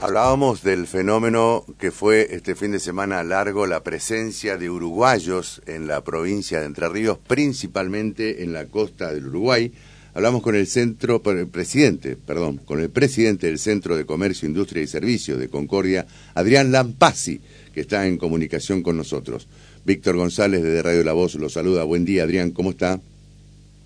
Hablábamos del fenómeno que fue este fin de semana largo la presencia de uruguayos en la provincia de Entre Ríos, principalmente en la costa del Uruguay. Hablamos con el centro, el presidente, perdón, con el presidente del Centro de Comercio, Industria y Servicios de Concordia, Adrián Lampasi, que está en comunicación con nosotros. Víctor González de Radio La Voz lo saluda. Buen día, Adrián, ¿cómo está?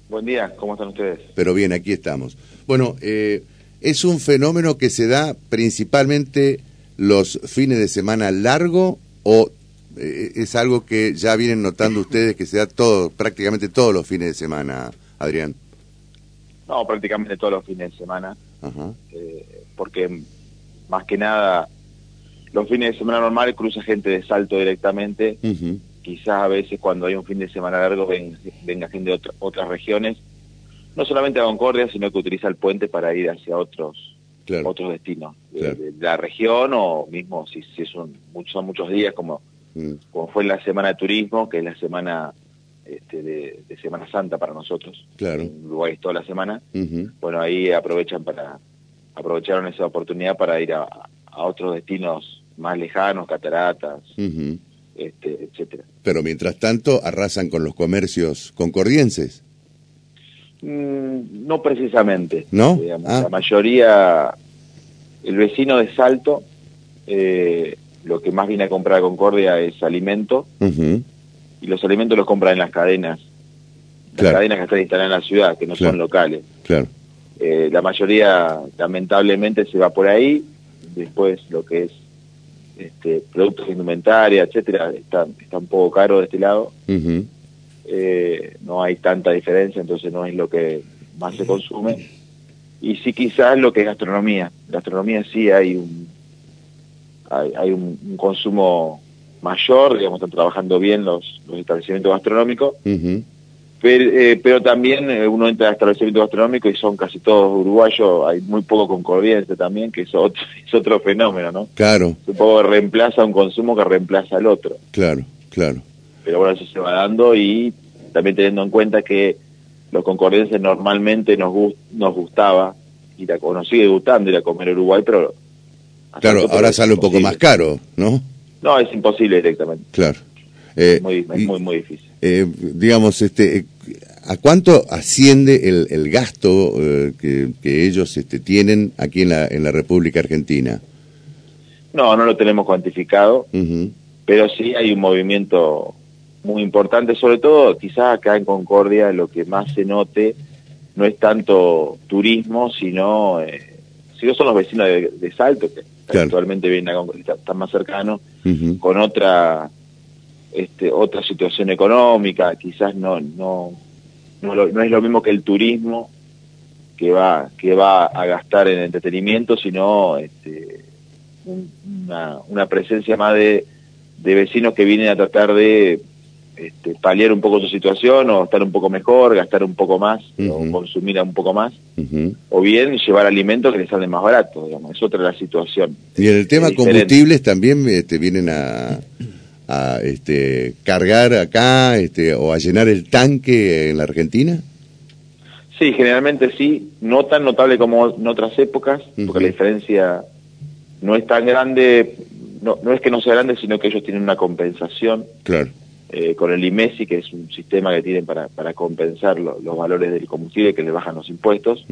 Buen día, ¿cómo están ustedes? Pero bien, aquí estamos. Bueno, eh, ¿Es un fenómeno que se da principalmente los fines de semana largo o eh, es algo que ya vienen notando ustedes que se da todo, prácticamente todos los fines de semana, Adrián? No, prácticamente todos los fines de semana, eh, porque más que nada los fines de semana normales cruza gente de salto directamente, quizás a veces cuando hay un fin de semana largo venga gente de otras regiones, no solamente a Concordia, sino que utiliza el puente para ir hacia otros otros destinos de, la región o mismo si, si son, muchos, son muchos días como, mm. como fue la semana de turismo, que es la semana este, de, Semana Santa para nosotros. Claro. En Uruguay toda la semana. Bueno, ahí aprovechan para aprovecharon esa oportunidad para ir a, otros destinos más lejanos, cataratas, este, etcétera. Pero mientras tanto arrasan con los comercios concordienses. Mm, no precisamente. ¿No? Ah. La mayoría, el vecino de Salto, eh, lo que más viene a comprar a Concordia es alimento, y los alimentos los compran en las cadenas, las cadenas que están instaladas en la ciudad, que no son locales. Claro. Eh, la mayoría, lamentablemente, se va por ahí, después lo que es este, productos de indumentaria, etcétera, está, está un poco caro de este lado eh, no hay tanta diferencia, entonces no es lo que más se consume. Y sí quizás lo que es gastronomía. Gastronomía sí hay un, hay, un, consumo mayor, digamos, están trabajando bien los, los establecimientos gastronómicos, pero, eh, pero, también eh, uno entra a establecimientos gastronómicos y son casi todos uruguayos, hay muy poco concordiense también, que es otro, es otro fenómeno, ¿no? Claro. Un poco reemplaza un consumo que reemplaza al otro. Claro, claro. Pero bueno, eso se va dando y también teniendo en cuenta que los concordienses normalmente nos, nos gustaba ir a, o nos sigue gustando ir a comer Uruguay, pero... Claro, ahora sale un poco más caro, ¿no? No, es imposible directamente. Claro. es muy, muy, muy difícil. Eh, digamos, este, ¿a cuánto asciende el, el gasto eh, que, que, ellos este, tienen aquí en la, en la República Argentina? No, no lo tenemos cuantificado, pero sí hay un movimiento muy importante, sobre todo quizás acá en Concordia lo que más se note no es tanto turismo, sino, eh, si son los vecinos de, Salto, que actualmente vienen a Concordia, están más cercanos, con otra este, otra situación económica, quizás no, no, no, es lo mismo que el turismo que va, que va a gastar en entretenimiento, sino este, una, una presencia más de, de vecinos que vienen a tratar de este, paliar un poco su situación o estar un poco mejor, gastar un poco más o consumir un poco más, o bien llevar alimentos que les salen más baratos, digamos, es otra la situación. Y en el tema combustibles también este, vienen a, a este, cargar acá este, o a llenar el tanque en la Argentina. Sí, generalmente sí, no tan notable como en otras épocas, porque la diferencia no es tan grande, no, no es que no sea grande, sino que ellos tienen una compensación. Claro eh, con el IMESI, que es un sistema que tienen para, para compensar los valores del combustible que le bajan los impuestos.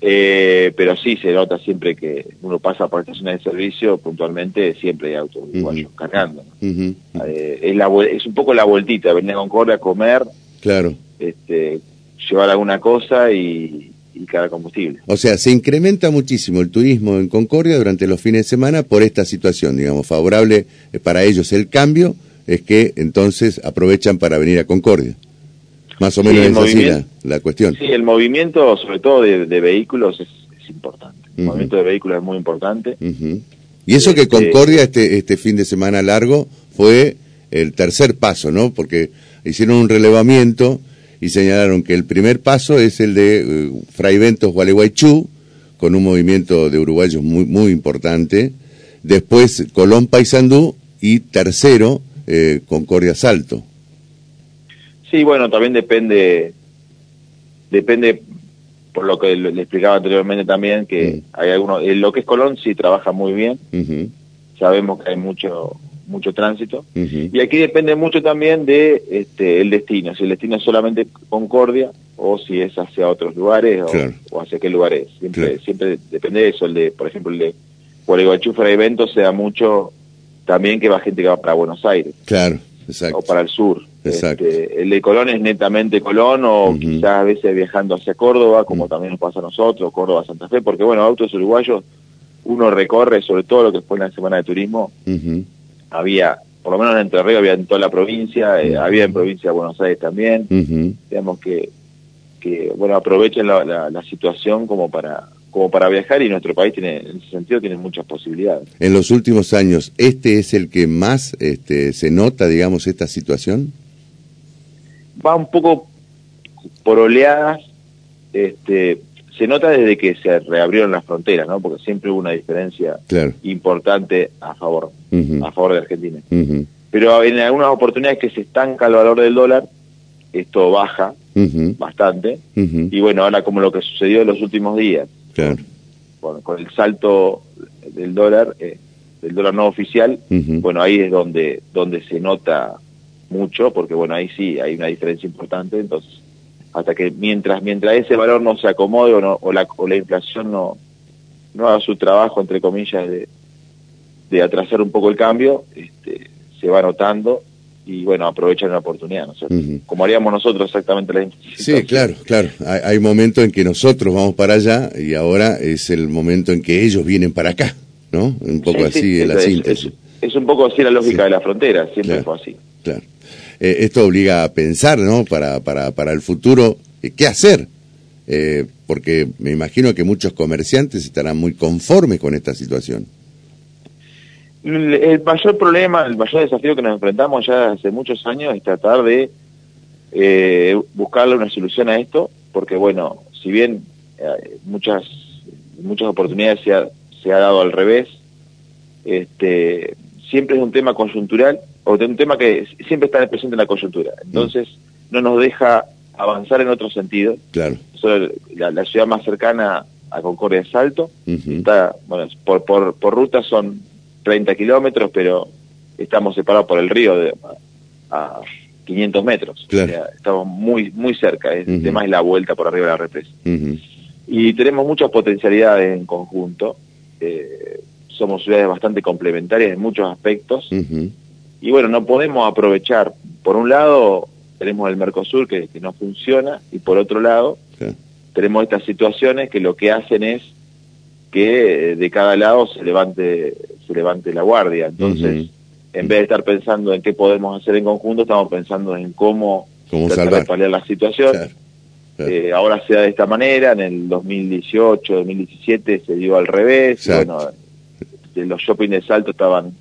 eh, pero sí se nota siempre que uno pasa por estaciones de servicio, puntualmente siempre hay autos uruguayos cargando. Eh, es, la, es un poco la vueltita, venir a Concordia a comer, claro. este, llevar alguna cosa y, y cargar combustible. O sea, se incrementa muchísimo el turismo en Concordia durante los fines de semana por esta situación, digamos, favorable eh, para ellos el cambio es que entonces aprovechan para venir a Concordia. Más o menos es así la, cuestión. Sí, el movimiento, sobre todo de, vehículos, es, importante. El movimiento de vehículos es muy importante. Y eso que este, Concordia este, este fin de semana largo fue el tercer paso, ¿no? Porque hicieron un relevamiento y señalaron que el primer paso es el de uh, Fray Ventos Gualeguaychú, con un movimiento de uruguayos muy, muy importante. Después Colón Paysandú y tercero, eh, Concordia Salto. Sí, bueno, también depende, depende por lo que le, explicaba anteriormente también, que hay algunos, lo que es Colón sí trabaja muy bien, sabemos que hay mucho mucho tránsito, y aquí depende mucho también de este, el destino, si el destino es solamente Concordia, o si es hacia otros lugares, o, hacia qué lugares, siempre, siempre depende de eso, el de, por ejemplo, el de Gualeguaychú para eventos se da mucho también que va gente que va para Buenos Aires. Claro, exacto. O para el sur. Exacto. Este, el de Colón es netamente Colón o quizás a veces viajando hacia Córdoba, como también nos pasa a nosotros, Córdoba, Santa Fe, porque bueno, autos uruguayos uno recorre, sobre todo lo que fue en la Semana de Turismo, había, por lo menos en Entre Ríos había en toda la provincia, eh, había en provincia de Buenos Aires también, digamos que, que, bueno, aprovechen la, la situación como para como para viajar y nuestro país tiene, en ese sentido tiene muchas posibilidades. En los últimos años, ¿este es el que más este, se nota, digamos, esta situación? Va un poco por oleadas, este, se nota desde que se reabrieron las fronteras, ¿no? Porque siempre hubo una diferencia importante a favor, a favor de Argentina. Pero en algunas oportunidades que se estanca el valor del dólar, esto baja bastante. Y bueno, ahora como lo que sucedió en los últimos días, con, el salto del dólar, eh, del dólar no oficial, bueno, ahí es donde, donde se nota mucho, porque bueno, ahí sí hay una diferencia importante, entonces, hasta que mientras, mientras ese valor no se acomode o, o, la, o la inflación no, no haga su trabajo, entre comillas, de, de atrasar un poco el cambio, este, se va notando y bueno, aprovechan la oportunidad, ¿no? Como haríamos nosotros exactamente la Sí, claro, claro. Hay, momentos en que nosotros vamos para allá y ahora es el momento en que ellos vienen para acá, ¿no? Un poco así la síntesis. Es, un poco así la lógica de la frontera, siempre fue así. Claro. Eh, esto obliga a pensar, ¿no? Para, para, para el futuro, eh, ¿qué hacer? Eh, porque me imagino que muchos comerciantes estarán muy conformes con esta situación. El mayor problema, el mayor desafío que nos enfrentamos ya hace muchos años es tratar de eh, buscarle una solución a esto, porque bueno, si bien eh, muchas muchas oportunidades se ha, se ha dado al revés, este, siempre es un tema coyuntural, o un tema que siempre está presente en la coyuntura. Entonces, no nos deja avanzar en otro sentido. Claro. La, ciudad más cercana a Concordia es Salto. está, bueno, por, por, por ruta son 30 kilómetros, pero estamos separados por el río de, a 500 metros. estamos muy muy cerca, el tema es la vuelta por arriba de la represa. Y tenemos muchas potencialidades en conjunto. Eh, somos ciudades bastante complementarias en muchos aspectos. Y bueno, no podemos aprovechar, por un lado, tenemos el Mercosur que, que no funciona, y por otro lado, tenemos estas situaciones que lo que hacen es que de cada lado se levante se levante la guardia. Entonces, en vez de estar pensando en qué podemos hacer en conjunto, estamos pensando en cómo, ¿Cómo tratar paliar la situación. Eh, ahora se da de esta manera, en el 2018, 2017 se dio al revés. Bueno, los shopping de Salto estaban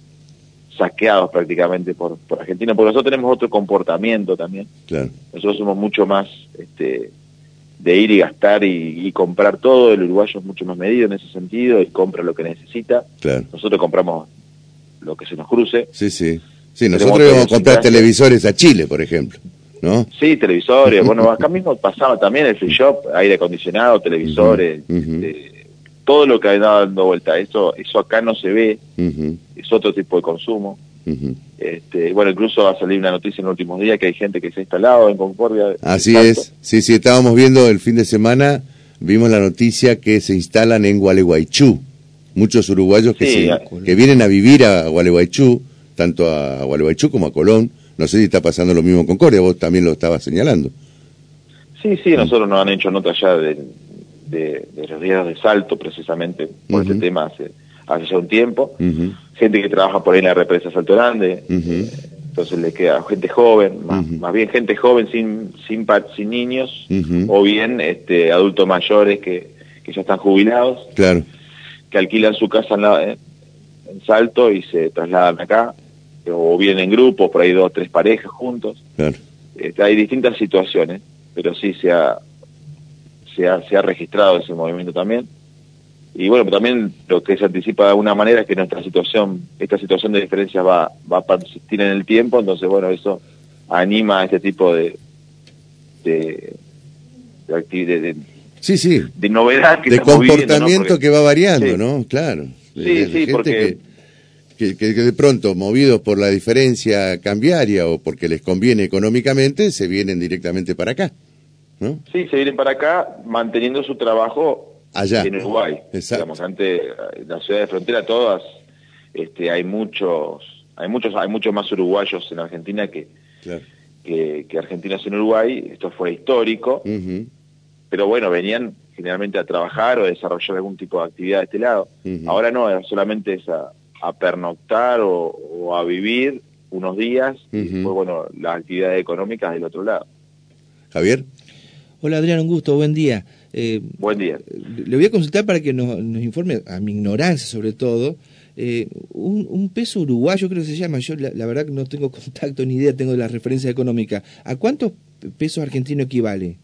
saqueados prácticamente por, por Argentina, porque nosotros tenemos otro comportamiento también. Nosotros somos mucho más este, de ir y gastar y, comprar todo. El uruguayo es mucho más medido en ese sentido y compra lo que necesita. Nosotros compramos lo que se nos cruce. Sí, sí. Sí, nosotros íbamos a comprar televisores a Chile, por ejemplo. ¿No? Sí, televisores. bueno, acá mismo pasaba también el free shop, aire acondicionado, televisores, este, todo lo que ha dando vuelta. Eso, eso acá no se ve, es otro tipo de consumo este, bueno, incluso ha salido una noticia en los últimos días que hay gente que se ha instalado en Concordia. Así es, sí, sí, estábamos viendo el fin de semana, vimos la noticia que se instalan en Gualeguaychú. Muchos uruguayos que, que vienen a vivir a Gualeguaychú, tanto a Gualeguaychú como a Colón. No sé si está pasando lo mismo en Concordia, vos también lo estabas señalando. Sí, sí, nosotros nos han hecho nota ya de, de, los días de salto, precisamente, por ese tema hace, hace ya un tiempo. Gente que trabaja por ahí en la represa Salto Grande, entonces le queda gente joven, más, bien gente joven sin sin, sin niños, o bien este adultos mayores que, que ya están jubilados, claro. que alquilan su casa en, Salto y se trasladan acá, o vienen en grupos, por ahí dos, tres parejas juntos. Este, hay distintas situaciones, pero sí se ha, se ha, se ha registrado ese movimiento también y bueno, también lo que se anticipa de alguna manera es que nuestra situación, esta situación de diferencias va, va a persistir en el tiempo, entonces bueno, eso anima a este tipo de, de, de, sí, sí. de novedad que de comportamiento que va variando, ¿no? Claro. Sí, sí, porque... Que, que, de pronto, movidos por la diferencia cambiaria o porque les conviene económicamente, se vienen directamente para acá, ¿no? Sí, se vienen para acá manteniendo su trabajo Allá. en Uruguay. Exacto. Digamos, antes, en la ciudad de frontera todas, este, hay muchos, hay muchos, hay muchos más uruguayos en Argentina que, Claro. que, que argentinos en Uruguay. Esto fue histórico. Pero bueno, venían generalmente a trabajar o a desarrollar algún tipo de actividad de este lado. Ahora no, solamente es a, a pernoctar o, o a vivir unos días y después, bueno, las actividades económicas del otro lado. Javier. Hola Adrián, un gusto, buen día. Eh, Buen día. le voy a consultar para que nos, nos informe, a mi ignorancia sobre todo, eh, un, un peso uruguayo creo que se llama, yo la, la verdad que no tengo contacto ni idea, tengo de las referencias económicas. ¿A cuántos pesos argentinos equivale?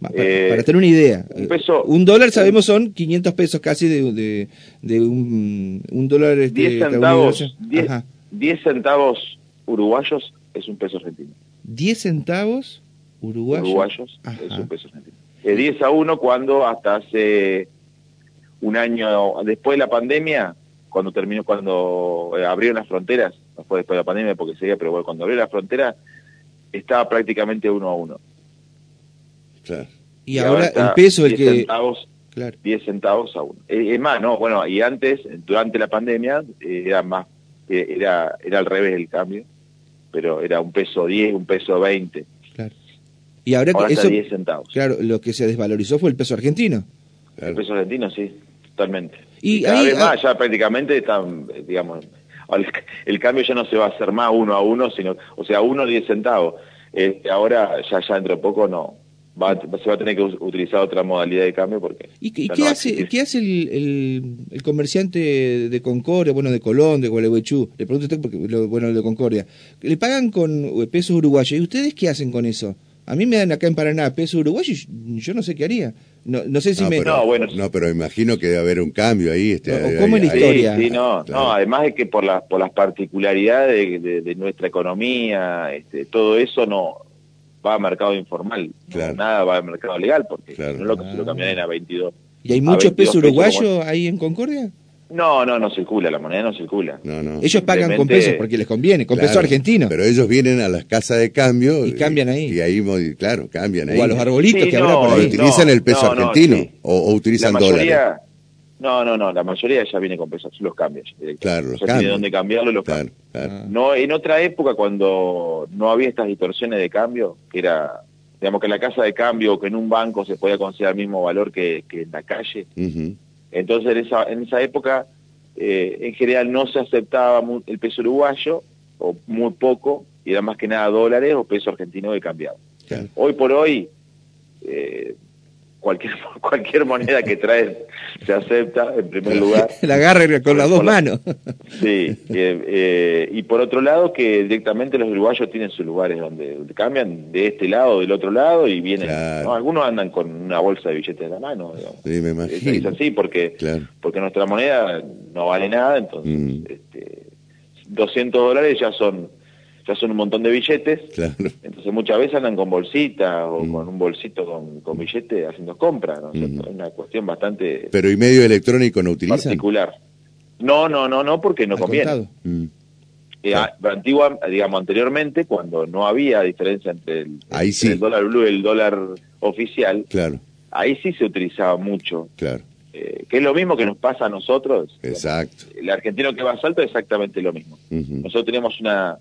Para, Eh, para tener una idea. un Eh, peso- un dólar sabemos son 500 pesos casi de, de, de un, un dólar este, 10 centavos, estadounidense. 10, Ajá. 10 centavos uruguayos es un peso argentino. 10 centavos uruguayos. Es un peso argentino. Es 10 a 1 cuando hasta hace un año después de la pandemia, cuando terminó, cuando eh, abrieron las fronteras, no fue después de la pandemia porque seguía, pero bueno, cuando abrieron las fronteras, estaba prácticamente uno a uno. Claro. Y, ahora el peso el 10 que... centavos, Claro. 10 centavos a uno. Eh, Es más, no, bueno, y antes, durante la pandemia, eh, era más, eh, era, era al revés el cambio, pero era un peso 10, un peso 20, Claro. Y ahora, ahora está eso, 10 centavos. claro, lo que se desvalorizó fue el peso argentino. El peso argentino, sí, totalmente. Y Y, cada ahí, vez ah- más, ya prácticamente están, digamos, el, el cambio ya no se va a hacer más uno a uno, sino, o sea, uno 10 centavos. Eh, ahora, ya, ya dentro de poco no, va, se va a tener que utilizar otra modalidad de cambio porque... ¿Y, qué- y no hace, qué hace el, el, el comerciante de Concordia, bueno, de Colón, de Gualeguaychú? Le pregunto a usted, porque, lo- bueno, de Concordia. Le pagan con eh, pesos uruguayos. ¿Y ustedes qué hacen con eso? A mí me dan acá en Paraná pesos uruguayos y yo no sé qué haría. No, no sé si No, me... pero, No, bueno. no, pero imagino que debe haber un cambio ahí. Este, ahí- cómo es la historia. Sí, sí, no, Claro. no, además de que por, la, por las particularidades de, de- de nuestra economía, este, todo eso no va a mercado informal, no, Claro. nada va a mercado legal, porque Claro. no es lo que se lo Ah. cambian a 22. ¿Y hay muchos 22 pesos pesos uruguayos ahí en Concordia? No, no, no circula, la moneda no circula. No, no. Ellos pagan con pesos porque les conviene, con Claro, peso argentino. Pero ellos vienen a las casas de cambio. Y cambian ahí. Y ahí, claro, cambian ahí. o a los arbolitos Sí, que habrá no, por ¿Pero ahí. no, utilizan el peso no, no, argentino sí. o, o La utilizan mayoría, dólares? no, no, no, la mayoría ya viene con pesos, los cambios. Claro, los ya tiene cambian. dónde cambiarlo y los Claro, cambian. claro. Ah. No, en otra época cuando no había estas distorsiones de cambio, que era, digamos que en la casa de cambio o que en un banco se podía considerar el mismo valor que, que en la calle, Ujú. Entonces en esa, en esa época eh, en general no se aceptaba el peso uruguayo, o muy poco, y era más que nada dólares o peso argentino de cambiado. Claro. Hoy por hoy, eh, cualquier, cualquier moneda que traes se acepta en primer lugar. La agarra con las dos manos. Sí, eh, eh, y por otro lado que directamente los uruguayos tienen sus lugares donde, cambian de este lado del otro lado y vienen, Claro. ¿no? algunos andan con una bolsa de billetes en la mano, digamos. Sí, me Es, es imagino. así porque Claro. porque nuestra moneda no vale nada, entonces Mm. este, 200 dólares ya son ya son un montón de billetes, Claro. entonces muchas veces andan con bolsita o Mm. con un bolsito con, con billete haciendo compras, ¿no? Mm. Es una cuestión bastante Pero ¿y medio electrónico no utilizan? particular. No, no, no, no, porque no Al conviene. Mm. Eh, Claro. a- antigua, digamos, anteriormente, cuando no había diferencia entre el, Ahí entre sí. el dólar blue y el dólar oficial, Claro, ahí sí se utilizaba mucho, claro. eh, que es lo mismo que nos pasa a nosotros. Exacto. El argentino que va a Salto es exactamente lo mismo. Nosotros teníamos una,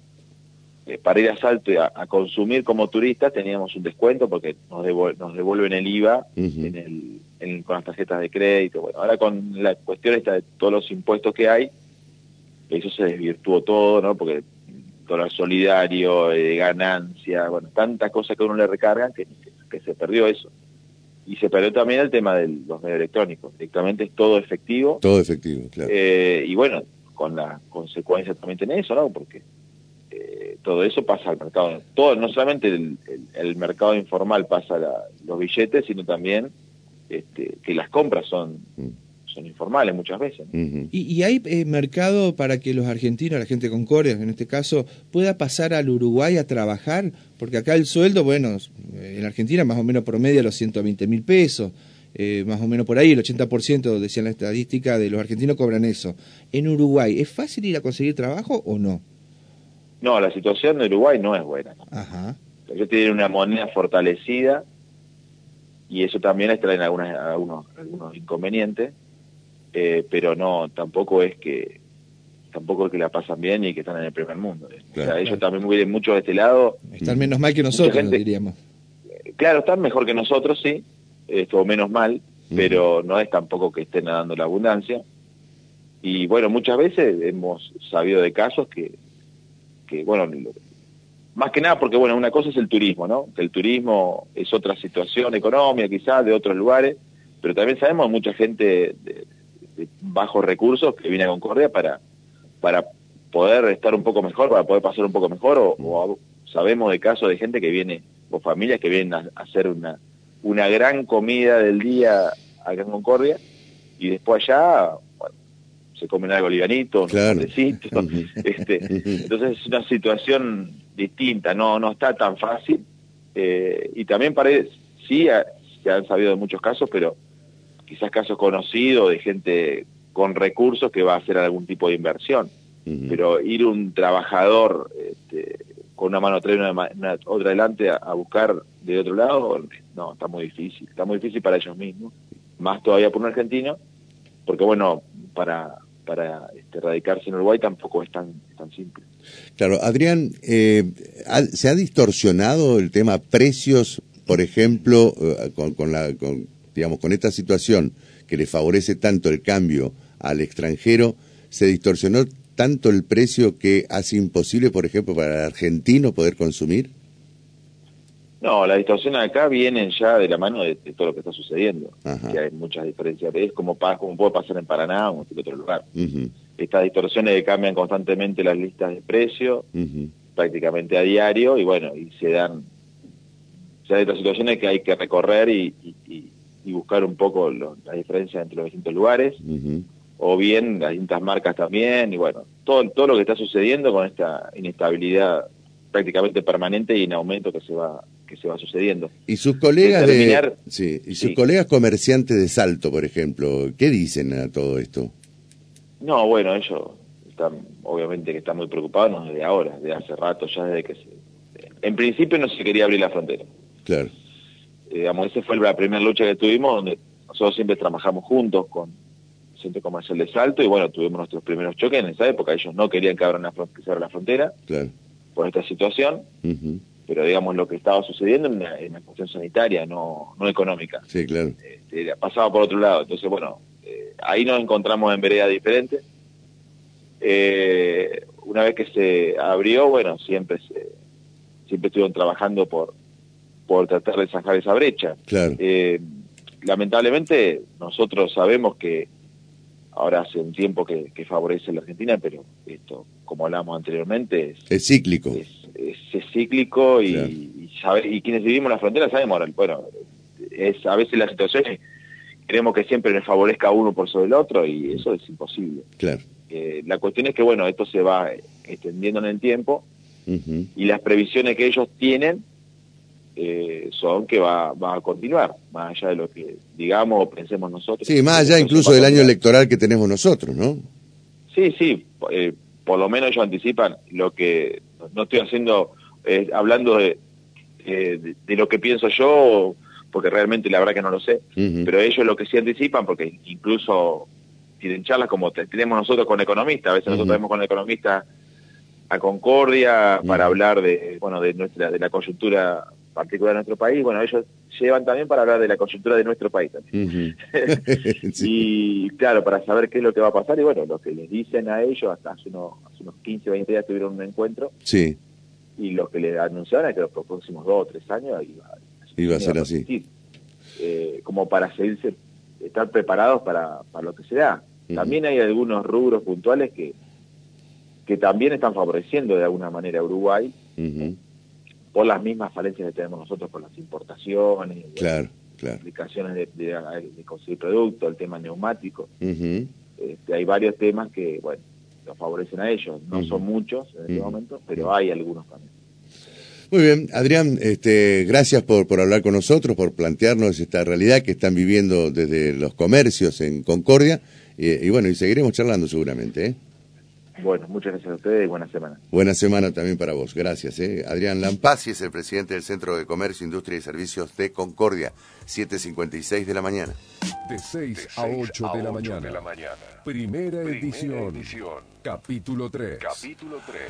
eh, para ir a Salto y a, a consumir como turistas, teníamos un descuento porque nos, devol- nos devuelven el IVA Ujú. en el, en- con las tarjetas de crédito. Bueno, ahora con la cuestión esta de todos los impuestos que hay, eso se desvirtuó todo, ¿no? Porque dólar solidario, eh, ganancia, bueno, tantas cosas que uno le recargan que, que se perdió eso. Y se perdió también el tema de los medios electrónicos. Directamente es todo efectivo. Todo efectivo, claro. Eh, y bueno, con las consecuencias también tiene eso, ¿no? Porque eh, todo eso pasa al mercado. Todo, no solamente el, el- el mercado informal pasa la- los billetes, sino también este, que las compras son, Mm. son informales muchas veces. ¿Y, hay eh, mercado para que los argentinos, la gente con Concordia en este caso, pueda pasar al Uruguay a trabajar? Porque acá el sueldo, bueno, en Argentina más o menos promedia los 120 mil pesos. Eh, más o menos por ahí, el 80% decían la estadística de los argentinos cobran eso. En Uruguay, ¿es fácil ir a conseguir trabajo o no? No, la situación de Uruguay no es buena. Ajá. Ellos tienen una moneda fortalecida y eso también les trae algunas, algunos, algunos inconvenientes, eh, pero no, tampoco es que tampoco es que la pasan bien y que están en el primer mundo. o sea, ellos también viven mucho de este lado. Están menos mal que nosotros, diríamos. Claro, están mejor que nosotros, sí, esto menos mal, pero no es tampoco que estén nadando la abundancia. Y bueno, muchas veces hemos sabido de casos que, que bueno, más que nada porque, bueno, una cosa es el turismo, ¿no? Que el turismo es otra situación económica quizás de otros lugares, pero también sabemos mucha gente de, bajos recursos que viene a Concordia para, para poder estar un poco mejor, para poder pasar un poco mejor, o, sabemos de casos de gente que viene, o familias que vienen a, hacer una, una gran comida del día acá en Concordia, y después allá, se comen algo livianito, claro. este, entonces es una situación distinta, no, no está tan fácil, eh, y también parece, sí, se han sabido de muchos casos, pero quizás casos conocidos de gente con recursos que va a hacer algún tipo de inversión, pero ir un trabajador este, con una mano atrás y una, otra adelante a, buscar de otro lado, no, está muy difícil, está muy difícil para ellos mismos, más todavía por un argentino, porque bueno, para, para este, radicarse en Uruguay tampoco es tan, tan simple. Claro, Adrián, eh, ¿se ha distorsionado el tema precios, por ejemplo, eh, con, la, digamos, con esta situación que le favorece tanto el cambio al extranjero? ¿Se distorsionó tanto el precio que hace imposible, por ejemplo, para el argentino poder consumir? No, la distorsión acá vienen ya de la mano de, todo lo que está sucediendo, que hay muchas diferencias. Es como, como puede pasar en Paraná o en otro lugar. Estas distorsiones cambian constantemente las listas de precios, prácticamente a diario, y bueno, y se dan, se dan estas situaciones que hay que recorrer y, buscar un poco la diferencia entre los distintos lugares, o bien las distintas marcas también, y bueno, todo, todo lo que está sucediendo con esta inestabilidad prácticamente permanente y en aumento que se va que se va sucediendo. Y sus colegas de, sí, y sus colegas comerciantes de Salto, por ejemplo, ¿qué dicen a todo esto? No, bueno, ellos están obviamente que están muy preocupados desde ahora, desde hace rato, ya desde que se, en principio no se quería abrir la frontera. Claro. Eh, digamos, esa fue la primera lucha que tuvimos, donde nosotros siempre trabajamos juntos con el Centro Comercial de Salto y bueno, tuvimos nuestros primeros choques en esa época, ellos no querían que abran la, que la frontera. Claro por esta situación, pero digamos lo que estaba sucediendo en la, cuestión sanitaria, no, no económica. Sí, claro. Este, pasaba por otro lado. Entonces, bueno, eh, ahí nos encontramos en veredas diferentes. Eh, una vez que se abrió, bueno, siempre se, siempre estuvieron trabajando por, por tratar de zanjar esa brecha. Claro. Eh, lamentablemente, nosotros sabemos que ahora hace un tiempo que, favorece a la Argentina, pero esto, como hablamos anteriormente, es, cíclico. Es, cíclico y, y, quienes vivimos en la frontera sabemos, bueno, es a veces la situación queremos que siempre nos favorezca uno por sobre el otro y eso es imposible. Claro. Eh, la cuestión es que, bueno, esto se va extendiendo en el tiempo y las previsiones que ellos tienen eh, son que va, va a continuar, más allá de lo que digamos o pensemos nosotros. Sí, más allá incluso del año electoral que tenemos nosotros, ¿no? Sí, sí, eh, por lo menos ellos anticipan lo que no estoy haciendo, eh, hablando de, de, lo que pienso yo, porque realmente la verdad que no lo sé, pero ellos lo que sí anticipan, porque incluso tienen charlas como tenemos nosotros con economistas, a veces nosotros tenemos con economistas a Concordia para hablar de bueno de nuestra de la coyuntura particular de nuestro país, bueno, ellos llevan también para hablar de la coyuntura de nuestro país también. Y claro, para saber qué es lo que va a pasar, y bueno, lo que les dicen a ellos, hasta hace unos, hace unos 15 o 20 días tuvieron un encuentro, sí. y lo que le anunciaron es que los próximos dos o tres años iba, a ser así. Eh, como para seguirse, estar preparados para, para lo que se da. También hay algunos rubros puntuales que, que también están favoreciendo de alguna manera a Uruguay, por las mismas falencias que tenemos nosotros por las importaciones. Claro. aplicaciones de, de, conseguir productos, el tema neumático. Este, hay varios temas que, bueno, los favorecen a ellos. No son muchos en este momento, pero hay algunos también. Muy bien, Adrián, este, gracias por, por hablar con nosotros, por plantearnos esta realidad que están viviendo desde los comercios en Concordia. Y, bueno, y seguiremos charlando seguramente. ¿eh? Bueno, muchas gracias a ustedes y buena semana. Buena semana también para vos, gracias. ¿eh? Adrián Lampasi es el presidente del Centro de Comercio, Industria y Servicios de Concordia, 7.56 de la mañana. De 6 a 8, de, la mañana. Primera, edición. Capítulo 3. Capítulo 3.